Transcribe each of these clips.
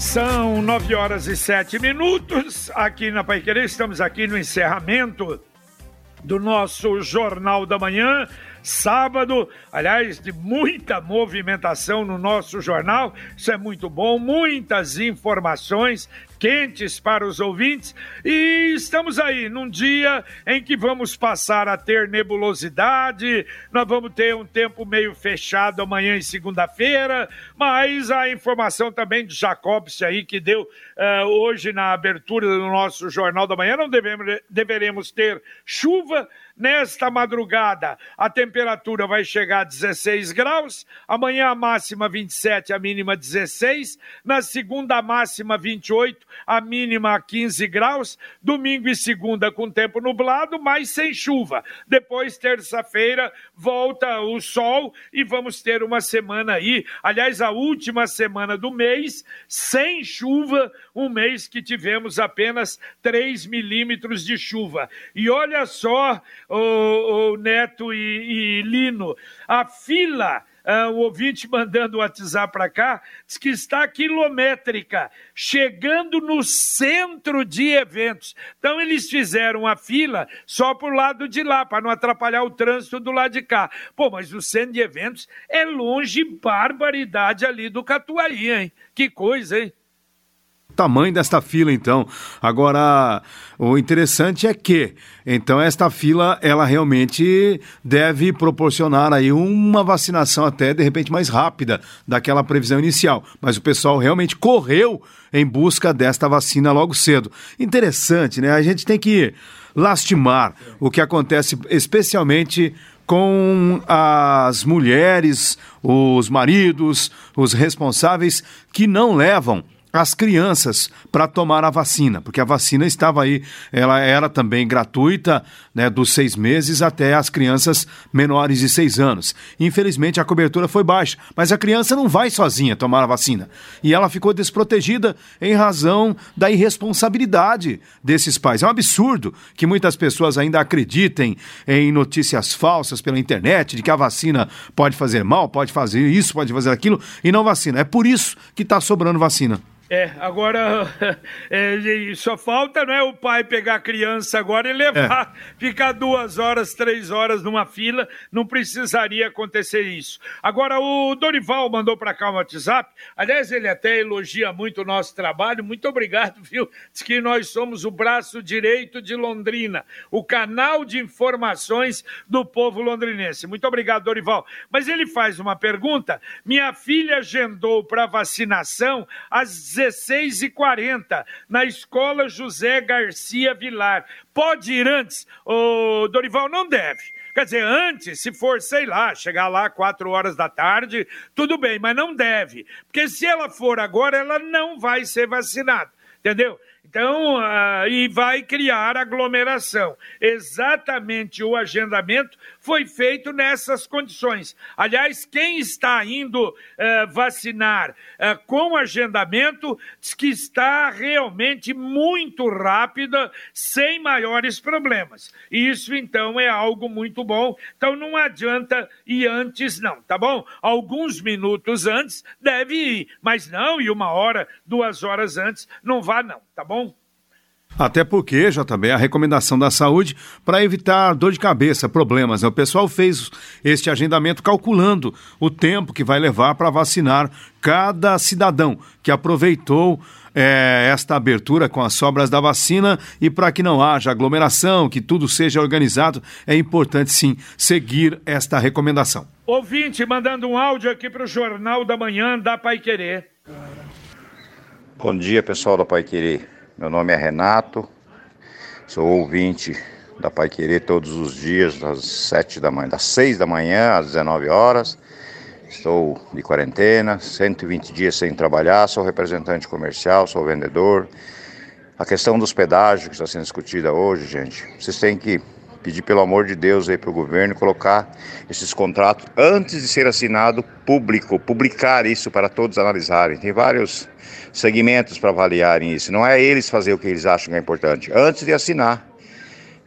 São nove horas e sete minutos aqui na Paiquerê. Estamos aqui no encerramento do nosso Jornal da Manhã sábado, aliás, de muita movimentação no nosso jornal. Isso é muito bom, muitas informações quentes para os ouvintes. E estamos aí num dia em que vamos passar a ter nebulosidade, nós vamos ter um tempo meio fechado amanhã e segunda-feira, mas a informação também de Jacobs aí que deu uh, hoje na abertura do nosso Jornal da Manhã, não devemos, deveremos ter chuva, Nesta madrugada, a temperatura vai chegar a 16 graus. Amanhã, a máxima 27, a mínima 16. Na segunda, a máxima 28, a mínima 15 graus. Domingo e segunda, com tempo nublado, mas sem chuva. Depois, terça-feira, volta o sol e vamos ter uma semana aí. Aliás, a última semana do mês, sem chuva. Um mês que tivemos apenas 3 milímetros de chuva. E olha só o, o Neto e, e, Lino, a fila, uh, o ouvinte mandando o WhatsApp para cá, diz que está quilométrica, chegando no centro de eventos. Então eles fizeram a fila só para o lado de lá, para não atrapalhar o trânsito do lado de cá. Pô, mas o centro de eventos é longe, barbaridade ali do Catuaí, hein? Que coisa, hein? Tamanho desta fila, então. Agora, o interessante é que, então, esta fila, ela realmente deve proporcionar aí uma vacinação até, de repente, mais rápida daquela previsão inicial. Mas o pessoal realmente correu em busca desta vacina logo cedo. Interessante, né? A gente tem que lastimar o que acontece, especialmente com as mulheres, os maridos, os responsáveis que não levam as crianças para tomar a vacina, porque a vacina estava aí, ela era também gratuita, né, dos seis meses até as crianças menores de seis anos. Infelizmente a cobertura foi baixa, mas a criança não vai sozinha tomar a vacina e ela ficou desprotegida em razão da irresponsabilidade desses pais. É um absurdo que muitas pessoas ainda acreditem em notícias falsas pela internet de que a vacina pode fazer mal, pode fazer isso, pode fazer aquilo e não vacina. É por isso que está sobrando vacina. É, agora é, só falta não é o pai pegar a criança agora e levar, é. ficar duas horas, três horas numa fila, não precisaria acontecer isso. Agora, o Dorival mandou para cá um WhatsApp, aliás, ele até elogia muito o nosso trabalho, muito obrigado, viu? Diz que nós somos o braço direito de Londrina, o canal de informações do povo londrinense. Muito obrigado, Dorival. Mas ele faz uma pergunta, minha filha agendou para vacinação às 16h40, na Escola José Garcia Vilar. Pode ir antes? O Dorival não deve. Quer dizer, antes, se for, sei lá, chegar lá quatro horas da tarde, tudo bem, mas não deve. Porque se ela for agora, ela não vai ser vacinada. Entendeu? Então, uh, e vai criar aglomeração. Exatamente o agendamento foi feito nessas condições. Aliás, quem está indo uh, vacinar uh, com agendamento diz que está realmente muito rápida, sem maiores problemas. Isso, então, é algo muito bom. Então, não adianta ir antes, não, tá bom? Alguns minutos antes deve ir, mas não, e uma hora, duas horas antes, não vá, não, tá bom? Até porque, já também a recomendação da saúde para evitar dor de cabeça, problemas. Né? O pessoal fez este agendamento calculando o tempo que vai levar para vacinar cada cidadão que aproveitou é, esta abertura com as sobras da vacina e para que não haja aglomeração, que tudo seja organizado, é importante sim seguir esta recomendação. Ouvinte mandando um áudio aqui para o Jornal da Manhã da Pai Querer. Bom dia, pessoal da Pai Querer. Meu nome é Renato, sou ouvinte da Pai Querer todos os dias, das sete da manhã, das 6 da manhã às 19 horas. Estou de quarentena, 120 dias sem trabalhar, sou representante comercial, sou vendedor. A questão dos pedágios que está sendo discutida hoje, gente, vocês têm que pedir pelo amor de Deus aí para o governo colocar esses contratos antes de ser assinado público, publicar isso para todos analisarem. Tem vários segmentos para avaliarem isso. Não é eles fazer o que eles acham que é importante. Antes de assinar.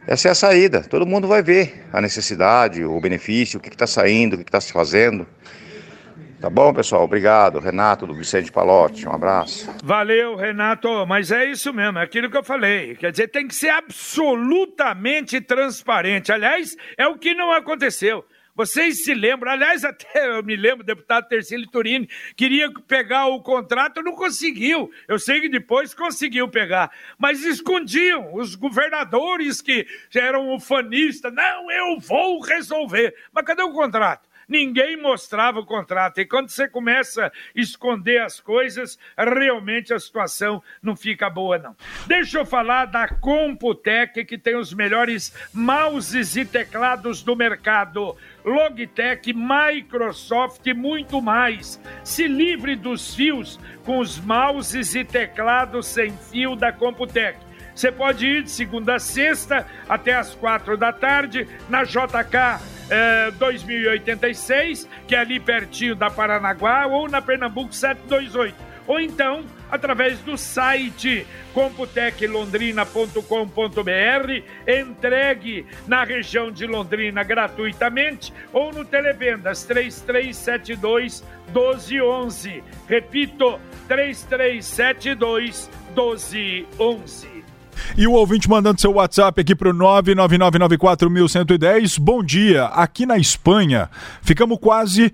Essa é a saída. Todo mundo vai ver a necessidade, o benefício, o que está saindo, o que está se fazendo. Tá bom, pessoal? Obrigado. Renato do Vicente Palotti. Um abraço. Valeu, Renato. Mas é isso mesmo, é aquilo que eu falei. Quer dizer, tem que ser absolutamente transparente. Aliás, é o que não aconteceu. Vocês se lembram, aliás, até eu me lembro, o deputado Tercílio Turini queria pegar o contrato, não conseguiu. Eu sei que depois conseguiu pegar, mas escondiam os governadores que eram ufanistas. Não, eu vou resolver. Mas cadê o contrato? Ninguém mostrava o contrato. E quando você começa a esconder as coisas, realmente a situação não fica boa, não. Deixa eu falar da Computec, que tem os melhores mouses e teclados do mercado. Logitech, Microsoft e muito mais. Se livre dos fios com os mouses e teclados sem fio da Computec. Você pode ir de segunda a sexta até as quatro da tarde na JK é, 2086, que é ali pertinho da Paranaguá, ou na Pernambuco 728. Ou então, através do site computeclondrina.com.br, entregue na região de Londrina gratuitamente, ou no Televendas 3372 1211. Repito, 3372 1211. E o ouvinte mandando seu WhatsApp aqui para o 99994110. Bom dia. Aqui na Espanha, ficamos quase,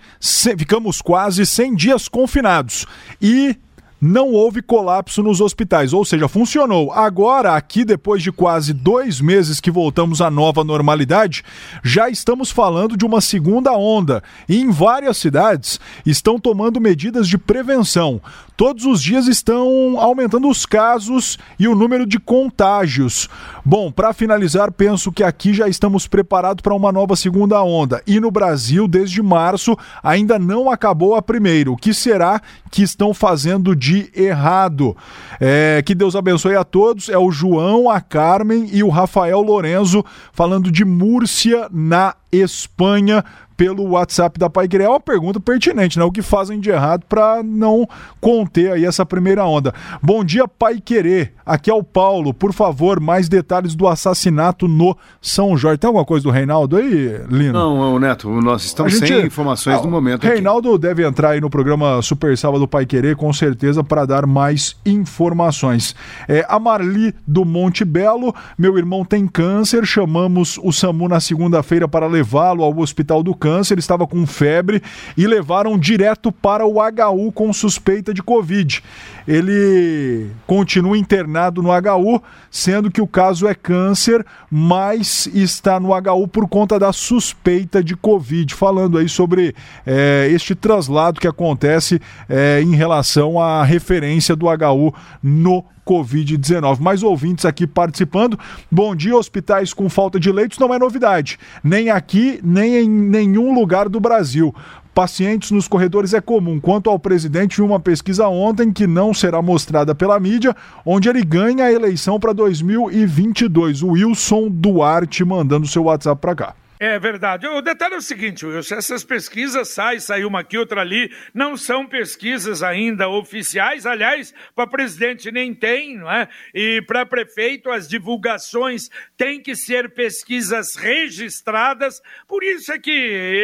ficamos quase 100 dias confinados. E não houve colapso nos hospitais, ou seja, funcionou. Agora, aqui, depois de quase dois meses que voltamos à nova normalidade, já estamos falando de uma segunda onda. E em várias cidades estão tomando medidas de prevenção. Todos os dias estão aumentando os casos e o número de contágios. Bom, para finalizar, penso que aqui já estamos preparados para uma nova segunda onda. E no Brasil, desde março, ainda não acabou a primeira. O que será que estão fazendo de errado? É, que Deus abençoe a todos. É o João, a Carmen e o Rafael Lorenzo falando de Múrcia, na Espanha pelo WhatsApp da Pai Querer. É uma pergunta pertinente, né? O que fazem de errado para não conter aí essa primeira onda. Bom dia, Pai Querer. Aqui é o Paulo. Por favor, mais detalhes do assassinato no São Jorge. Tem alguma coisa do Reinaldo aí, Lino? Não, Neto, nós estamos gente... sem informações ah, no momento. Reinaldo aqui. deve entrar aí no programa Super Sábado Pai Querer, com certeza, para dar mais informações. É, a Marli do Monte Belo, meu irmão tem câncer, chamamos o SAMU na segunda-feira para levá-lo ao Hospital do Câncer câncer, estava com febre e levaram direto para o HU com suspeita de Covid. Ele continua internado no HU, sendo que o caso é câncer, mas está no HU por conta da suspeita de Covid. Falando aí sobre é, este traslado que acontece é, em relação à referência do HU no Covid-19. Mais ouvintes aqui participando. Bom dia, hospitais com falta de leitos não é novidade, nem aqui, nem em nenhum lugar do Brasil. Pacientes nos corredores é comum. Quanto ao presidente, uma pesquisa ontem que não será mostrada pela mídia, onde ele ganha a eleição para 2022. O Wilson Duarte mandando seu WhatsApp para cá. É verdade. O detalhe é o seguinte, Wilson, essas pesquisas saem, saiu uma aqui, outra ali, não são pesquisas ainda oficiais, aliás, para presidente nem tem, não é? E para prefeito as divulgações têm que ser pesquisas registradas, por isso é que,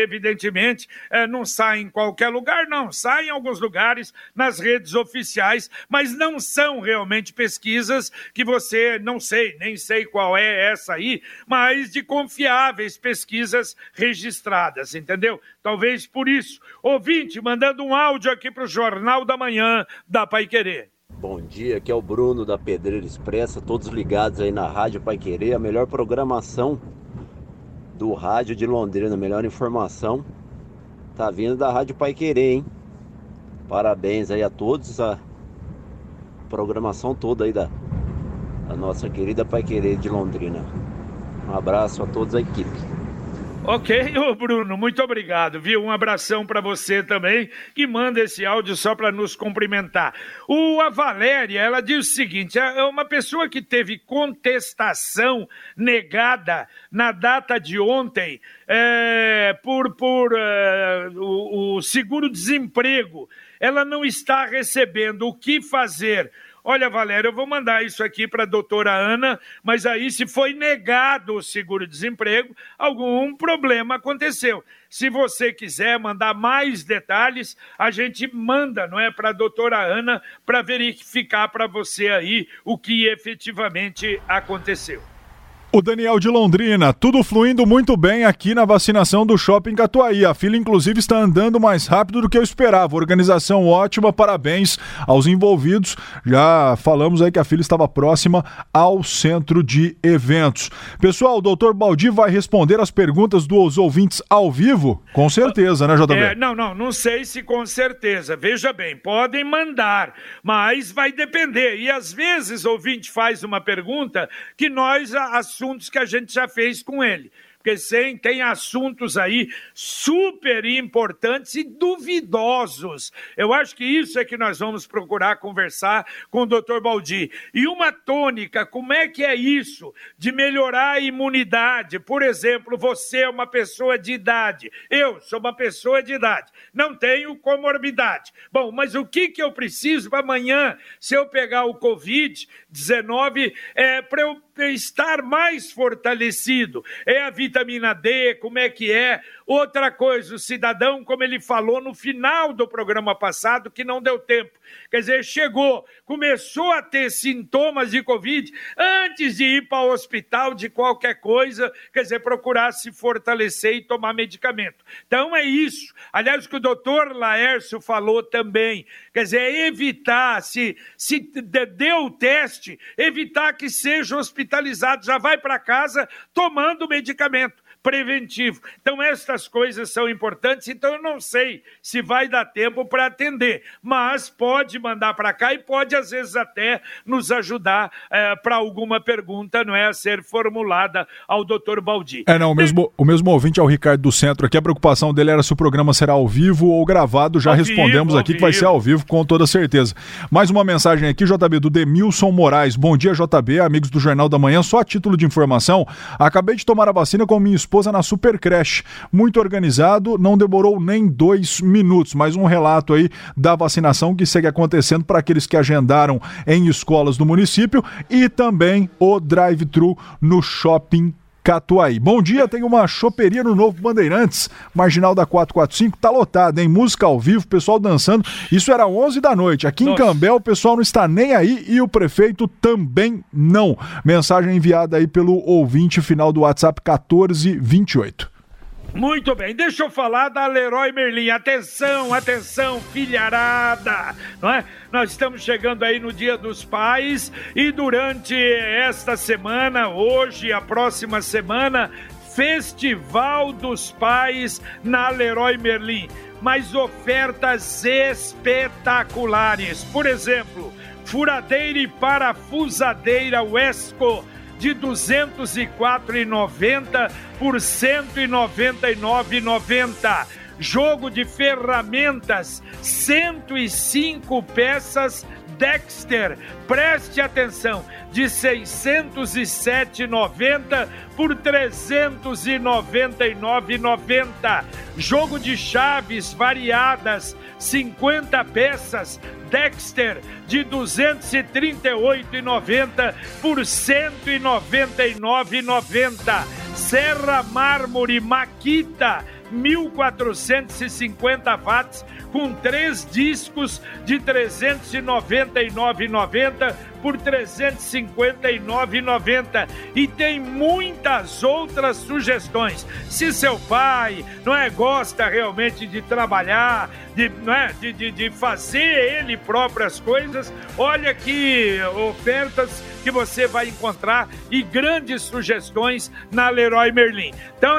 evidentemente, é, não sai em qualquer lugar, não, sai em alguns lugares, nas redes oficiais, mas não são realmente pesquisas que você, não sei, nem sei qual é essa aí, mas de confiáveis pesquisas pesquisas registradas, entendeu? Talvez por isso. Ouvinte, mandando um áudio aqui para o Jornal da Manhã da Pai Querer. Bom dia, aqui é o Bruno da Pedreira Expressa, todos ligados aí na Rádio Pai Querer, a melhor programação do rádio de Londrina, a melhor informação tá vindo da Rádio Pai Querer, hein? Parabéns aí a todos, a programação toda aí da, da nossa querida Pai Querer de Londrina. Um abraço a todos a equipe. Ok, ô Bruno, muito obrigado, viu? Um abração para você também, que manda esse áudio só para nos cumprimentar. O, a Valéria, ela diz o seguinte: é uma pessoa que teve contestação negada na data de ontem é, por, por é, o, o seguro-desemprego, ela não está recebendo o que fazer Olha, Valéria, eu vou mandar isso aqui para a doutora Ana, mas aí, se foi negado o seguro-desemprego, algum problema aconteceu. Se você quiser mandar mais detalhes, a gente manda, não é, para a doutora Ana, para verificar para você aí o que efetivamente aconteceu. O Daniel de Londrina, tudo fluindo muito bem aqui na vacinação do Shopping Catuaí. A fila, inclusive, está andando mais rápido do que eu esperava. Organização ótima, parabéns aos envolvidos. Já falamos aí que a fila estava próxima ao centro de eventos. Pessoal, o doutor Baldi vai responder as perguntas dos ouvintes ao vivo? Com certeza, né, JB? É, não, não, não sei se com certeza. Veja bem, podem mandar, mas vai depender. E às vezes o ouvinte faz uma pergunta que nós assumimos assuntos que a gente já fez com ele porque sim, tem assuntos aí super importantes e duvidosos. Eu acho que isso é que nós vamos procurar conversar com o Dr. Baldi. E uma tônica, como é que é isso de melhorar a imunidade? Por exemplo, você é uma pessoa de idade, eu sou uma pessoa de idade, não tenho comorbidade. Bom, mas o que, que eu preciso para amanhã, se eu pegar o Covid-19, é, para eu estar mais fortalecido? É a vitamina D, como é que é? Outra coisa, o cidadão, como ele falou no final do programa passado, que não deu tempo. Quer dizer, chegou, começou a ter sintomas de Covid antes de ir para o hospital de qualquer coisa, quer dizer, procurar se fortalecer e tomar medicamento. Então é isso. Aliás, o que o doutor Laércio falou também, quer dizer, é evitar, se, se deu o teste, evitar que seja hospitalizado, já vai para casa tomando medicamento preventivo. Então, estas coisas são importantes, então eu não sei se vai dar tempo para atender, mas pode mandar para cá e pode, às vezes, até nos ajudar é, para alguma pergunta, não é, a ser formulada ao doutor Baldi. É, não, o mesmo, o mesmo ouvinte é o Ricardo do Centro aqui, a preocupação dele era se o programa será ao vivo ou gravado, já ao respondemos vivo, aqui que vai ser ao vivo, com toda certeza. Mais uma mensagem aqui, JB, do Demilson Moraes. Bom dia, JB, amigos do Jornal da Manhã, só a título de informação, acabei de tomar a vacina com minha esposa esposa na Super Creche. Muito organizado, não demorou nem dois minutos. Mais um relato aí da vacinação que segue acontecendo para aqueles que agendaram em escolas do município e também o drive-thru no shopping Catuaí. Bom dia, tem uma choperia no Novo Bandeirantes, Marginal da 445, tá lotada, hein? Música ao vivo, pessoal dançando. Isso era 11 da noite. Aqui Nossa. em Cambel, o pessoal não está nem aí e o prefeito também não. Mensagem enviada aí pelo ouvinte final do WhatsApp 1428. Muito bem, deixa eu falar da Leroy Merlin. Atenção, atenção, filharada, não é? Nós estamos chegando aí no Dia dos Pais e durante esta semana, hoje, a próxima semana, Festival dos Pais na Leroy Merlin. Mas ofertas espetaculares. Por exemplo, furadeira e parafusadeira Wesco de R$ 204,90 por R$ 199,90. Jogo de ferramentas, 105 peças Dexter, preste atenção, de 607,90 por 399,90. Jogo de chaves variadas, 50 peças Dexter de 238,90 por 199,90. Serra Mármore Maquita 1450 watts com três discos de 399,90 por 359,90 e tem muitas outras sugestões. Se seu pai não é gosta realmente de trabalhar, de, não é, de, de, de fazer ele próprio as coisas, olha que ofertas que você vai encontrar e grandes sugestões na Leroy Merlin. Então,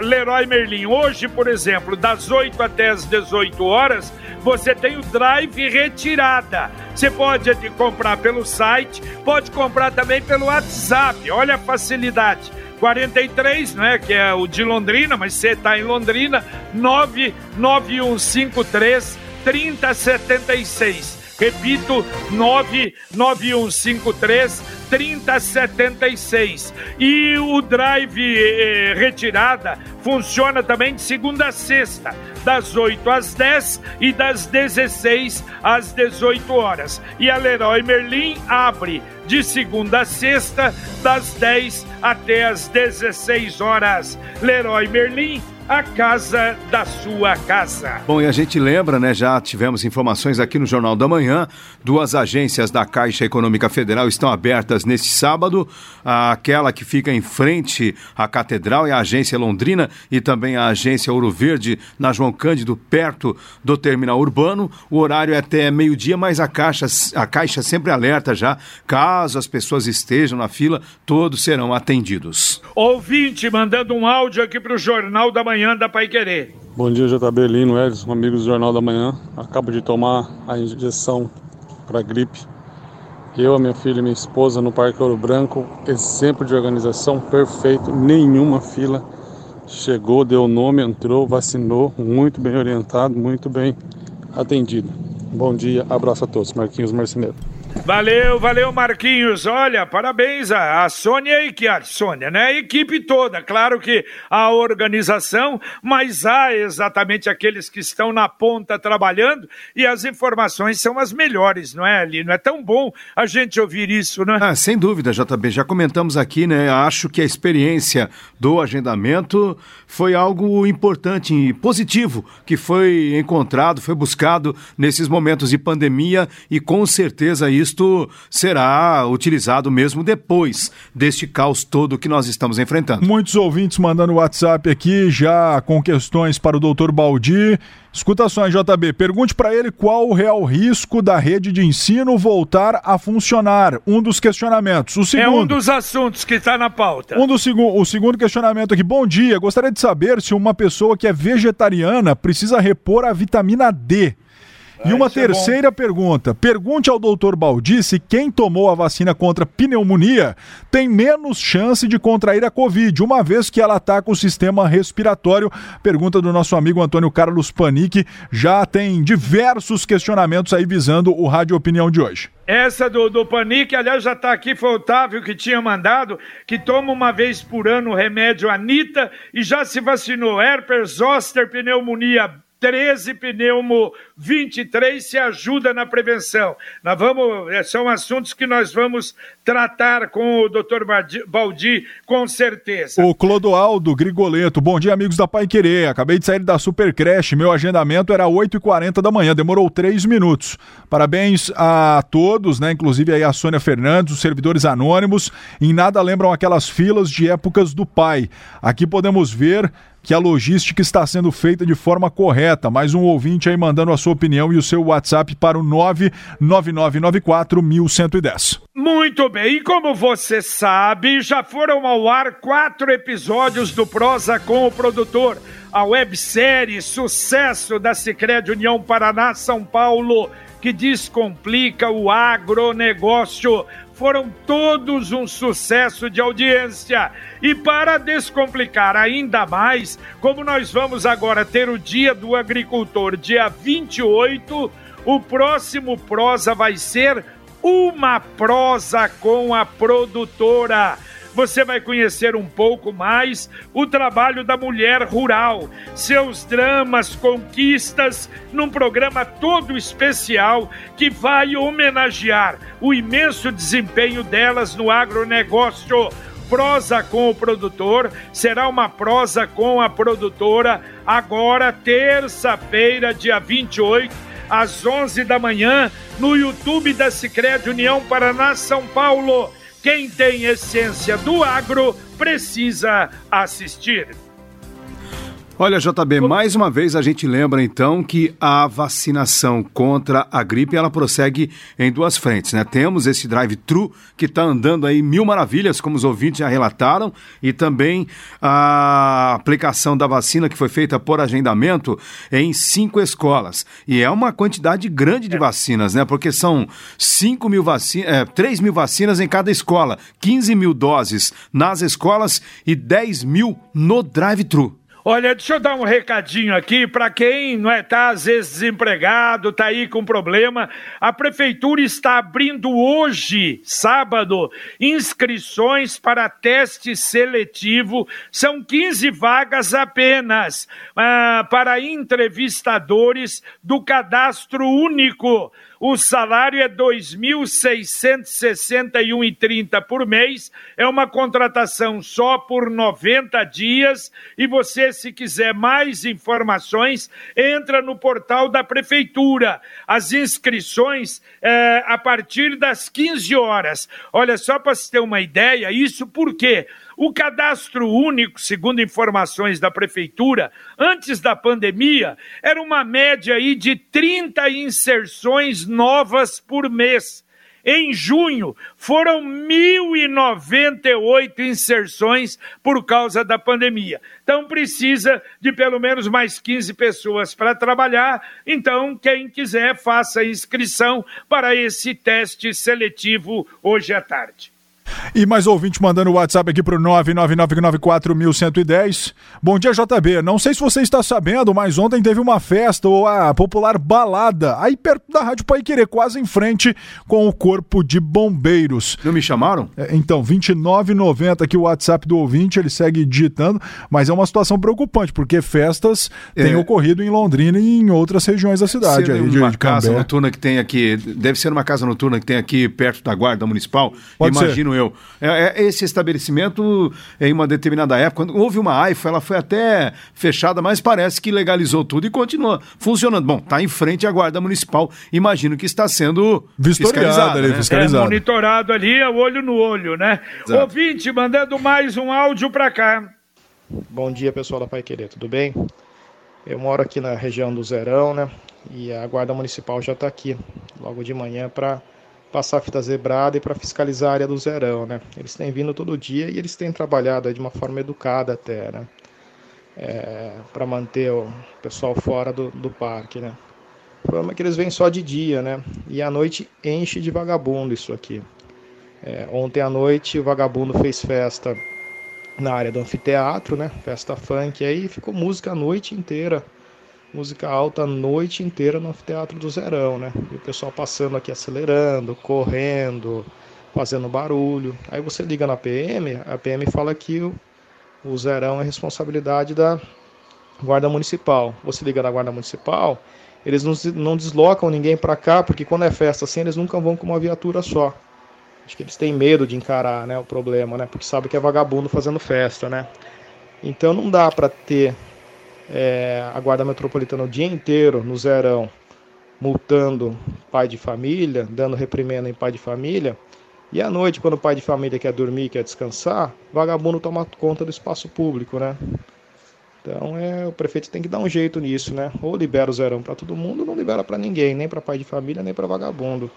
Leroy Merlin, hoje, por exemplo, das 8 até as 18 horas, você tem o drive retirada. Você pode comprar pelo site site, pode comprar também pelo WhatsApp. Olha a facilidade. 43, né, que é o de Londrina, mas você está em Londrina, 99153 3076. Repito, 99153 3076. E o drive eh, retirada funciona também de segunda a sexta, das 8 às 10 e das 16 às 18 horas. E a Leroy Merlin abre de segunda a sexta, das 10 até as 16 horas. Leroy Merlin a casa da sua casa. Bom, e a gente lembra, né? Já tivemos informações aqui no Jornal da Manhã. Duas agências da Caixa Econômica Federal estão abertas neste sábado. Aquela que fica em frente à Catedral é a agência Londrina e também a agência Ouro Verde na João Cândido, perto do terminal urbano. O horário é até meio-dia, mas a Caixa, a Caixa sempre alerta já. Caso as pessoas estejam na fila, todos serão atendidos. Ouvinte mandando um áudio aqui para o Jornal da Manhã manhã da Pai Querer. Bom dia, JB Lino, Edson, amigos do Jornal da Manhã. Acabo de tomar a injeção para gripe. Eu, a minha filha e minha esposa no Parque Ouro Branco, exemplo de organização perfeito, nenhuma fila. Chegou, deu nome, entrou, vacinou, muito bem orientado, muito bem atendido. Bom dia, abraço a todos. Marquinhos Marceneiro. Valeu, valeu, Marquinhos. Olha, parabéns a, a Sônia e que a Sônia, né? A equipe toda. Claro que a organização, mas há exatamente aqueles que estão na ponta trabalhando e as informações são as melhores, não é, Lino? É tão bom a gente ouvir isso, né? Ah, sem dúvida, JB. Já comentamos aqui, né? Acho que a experiência do agendamento foi algo importante e positivo que foi encontrado, foi buscado nesses momentos de pandemia e com certeza isso isto será utilizado mesmo depois deste caos todo que nós estamos enfrentando. Muitos ouvintes mandando WhatsApp aqui já com questões para o doutor Baldi. Escuta só, JB, pergunte para ele qual o real risco da rede de ensino voltar a funcionar. Um dos questionamentos. O segundo, é um dos assuntos que está na pauta. Um do seg o segundo questionamento aqui. Bom dia, gostaria de saber se uma pessoa que é vegetariana precisa repor a vitamina D e uma é terceira é pergunta. Pergunte ao doutor Baldi se quem tomou a vacina contra pneumonia tem menos chance de contrair a Covid, uma vez que ela ataca o sistema respiratório. Pergunta do nosso amigo Antônio Carlos Panic. Já tem diversos questionamentos aí visando o Rádio Opinião de hoje. Essa do, do Panic, aliás, já está aqui, foi o Otávio que tinha mandado, que toma uma vez por ano o remédio Anitta e já se vacinou. Herpes zoster, pneumonia 13 pneumo 23 se ajuda na prevenção. Nós vamos, é, são assuntos que nós vamos tratar com o Dr. Baldi, com certeza. O Clodoaldo Grigoleto, bom dia amigos da Pai Querer, acabei de sair da Super Creche, meu agendamento era 8h40 da manhã, demorou 3 minutos. Parabéns a todos, né, inclusive aí a Sônia Fernandes, os servidores anônimos, em nada lembram aquelas filas de épocas do pai. Aqui podemos ver que a logística está sendo feita de forma correta. Mais um ouvinte aí mandando a sua opinião e o seu WhatsApp para o 99994 Muito bem, e como você sabe, já foram ao ar quatro episódios do Prosa com o Produtor, a websérie sucesso da Sicredi União Paraná São Paulo, que descomplica o agronegócio foram todos um sucesso de audiência. E para descomplicar ainda mais, como nós vamos agora ter o Dia do Agricultor, dia 28, o próximo prosa vai ser uma prosa com a produtora você vai conhecer um pouco mais o trabalho da mulher rural, seus dramas, conquistas, num programa todo especial que vai homenagear o imenso desempenho delas no agronegócio prosa com o produtor, será uma prosa com a produtora, agora, terça-feira, dia 28, às 11 da manhã, no YouTube da Sicredi União Paraná São Paulo. Quem tem essência do agro precisa assistir. Olha, JB, mais uma vez a gente lembra então que a vacinação contra a gripe ela prossegue em duas frentes, né? Temos esse drive-thru que está andando aí mil maravilhas, como os ouvintes já relataram, e também a aplicação da vacina que foi feita por agendamento em cinco escolas. E é uma quantidade grande de vacinas, né? Porque são 5 mil vacinas, é, 3 mil vacinas em cada escola, 15 mil doses nas escolas e 10 mil no drive-thru. Olha, deixa eu dar um recadinho aqui para quem não é tá às vezes desempregado, tá aí com problema. A prefeitura está abrindo hoje, sábado, inscrições para teste seletivo. São 15 vagas apenas ah, para entrevistadores do cadastro único. O salário é R$ 2.661,30 por mês. É uma contratação só por 90 dias. E você, se quiser mais informações, entra no portal da Prefeitura. As inscrições é, a partir das 15 horas. Olha, só para você ter uma ideia, isso por quê? O cadastro único, segundo informações da prefeitura, antes da pandemia, era uma média aí de 30 inserções novas por mês. Em junho, foram 1.098 inserções por causa da pandemia. Então, precisa de pelo menos mais 15 pessoas para trabalhar. Então, quem quiser, faça inscrição para esse teste seletivo hoje à tarde. E mais ouvinte mandando o WhatsApp aqui pro 99994110. Bom dia, JB. Não sei se você está sabendo, mas ontem teve uma festa, ou a popular balada, aí perto da Rádio Pai Querer, quase em frente com o Corpo de Bombeiros. Não me chamaram? É, então, 2990 aqui o WhatsApp do ouvinte, ele segue digitando, mas é uma situação preocupante, porque festas é. têm ocorrido em Londrina e em outras regiões da cidade. Aí, uma de, casa noturna que tem aqui, deve ser uma casa noturna que tem aqui perto da Guarda Municipal, Pode imagino ser. Eu. É, é, esse estabelecimento, em uma determinada época, quando houve uma AIFA, ela foi até fechada, mas parece que legalizou tudo e continua funcionando. Bom, está em frente à Guarda Municipal, imagino que está sendo fiscalizado. Ali, né? fiscalizado. É, monitorado ali, é olho no olho, né? Exato. Ouvinte, mandando mais um áudio para cá. Bom dia, pessoal da Pai Querer, tudo bem? Eu moro aqui na região do Zerão, né? E a Guarda Municipal já está aqui, logo de manhã, para passar fita zebrada e para fiscalizar a área do zerão, né? Eles têm vindo todo dia e eles têm trabalhado de uma forma educada até, né? É, para manter o pessoal fora do, do parque, né? O problema é que eles vêm só de dia, né? E à noite enche de vagabundo isso aqui. É, ontem à noite o vagabundo fez festa na área do anfiteatro, né? Festa funk aí, ficou música a noite inteira música alta a noite inteira no anfiteatro do Zerão, né? E o pessoal passando aqui acelerando, correndo, fazendo barulho. Aí você liga na PM, a PM fala que o, o Zerão é responsabilidade da Guarda Municipal. Você liga na Guarda Municipal, eles não, não deslocam ninguém para cá, porque quando é festa assim, eles nunca vão com uma viatura só. Acho que eles têm medo de encarar né, o problema, né? Porque sabe que é vagabundo fazendo festa, né? Então não dá para ter é, a Guarda Metropolitana o dia inteiro no zerão, multando pai de família, dando reprimenda em pai de família, e à noite, quando o pai de família quer dormir, quer descansar, vagabundo toma conta do espaço público, né? Então é, o prefeito tem que dar um jeito nisso, né? Ou libera o zerão para todo mundo, ou não libera para ninguém, nem para pai de família, nem para vagabundo.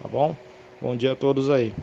Tá bom? Bom dia a todos aí.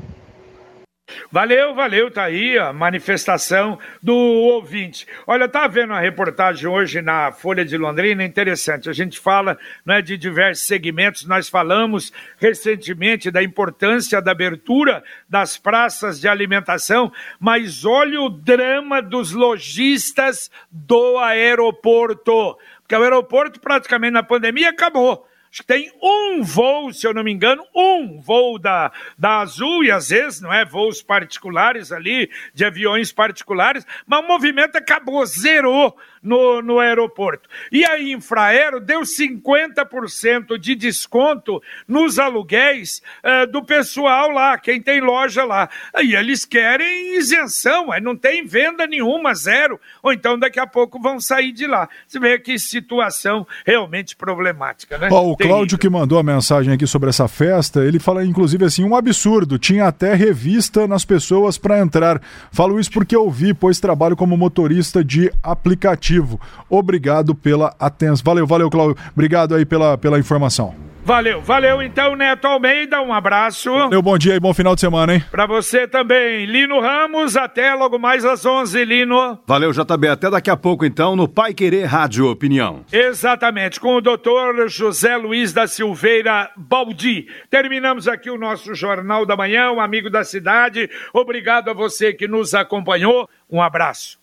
Valeu, valeu, tá aí a manifestação do ouvinte. Olha, tá vendo a reportagem hoje na Folha de Londrina, interessante. A gente fala né, de diversos segmentos, nós falamos recentemente da importância da abertura das praças de alimentação, mas olha o drama dos lojistas do aeroporto. Porque o aeroporto praticamente na pandemia acabou Acho que tem um voo, se eu não me engano, um voo da, da Azul, e às vezes não é voos particulares ali, de aviões particulares, mas o movimento acabou, zerou no, no aeroporto. E a Infraero deu 50% de desconto nos aluguéis uh, do pessoal lá, quem tem loja lá. Aí eles querem isenção, aí não tem venda nenhuma, zero, ou então daqui a pouco vão sair de lá. Você vê que situação realmente problemática, né? Oh, o Cláudio que mandou a mensagem aqui sobre essa festa, ele fala inclusive assim, um absurdo, tinha até revista nas pessoas para entrar. Falo isso porque eu vi, pois trabalho como motorista de aplicativo positivo. Obrigado pela atenção. Valeu, valeu, Cláudio. Obrigado aí pela, pela informação. Valeu, valeu então, Neto Almeida, um abraço. Meu bom dia e bom final de semana, hein? Pra você também, Lino Ramos, até logo mais às 11, Lino. Valeu, JB, até daqui a pouco então no Pai Querer Rádio Opinião. Exatamente, com o doutor José Luiz da Silveira Baldi. Terminamos aqui o nosso Jornal da Manhã, um amigo da cidade. Obrigado a você que nos acompanhou. Um abraço.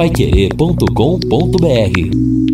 Paiquerê.com.br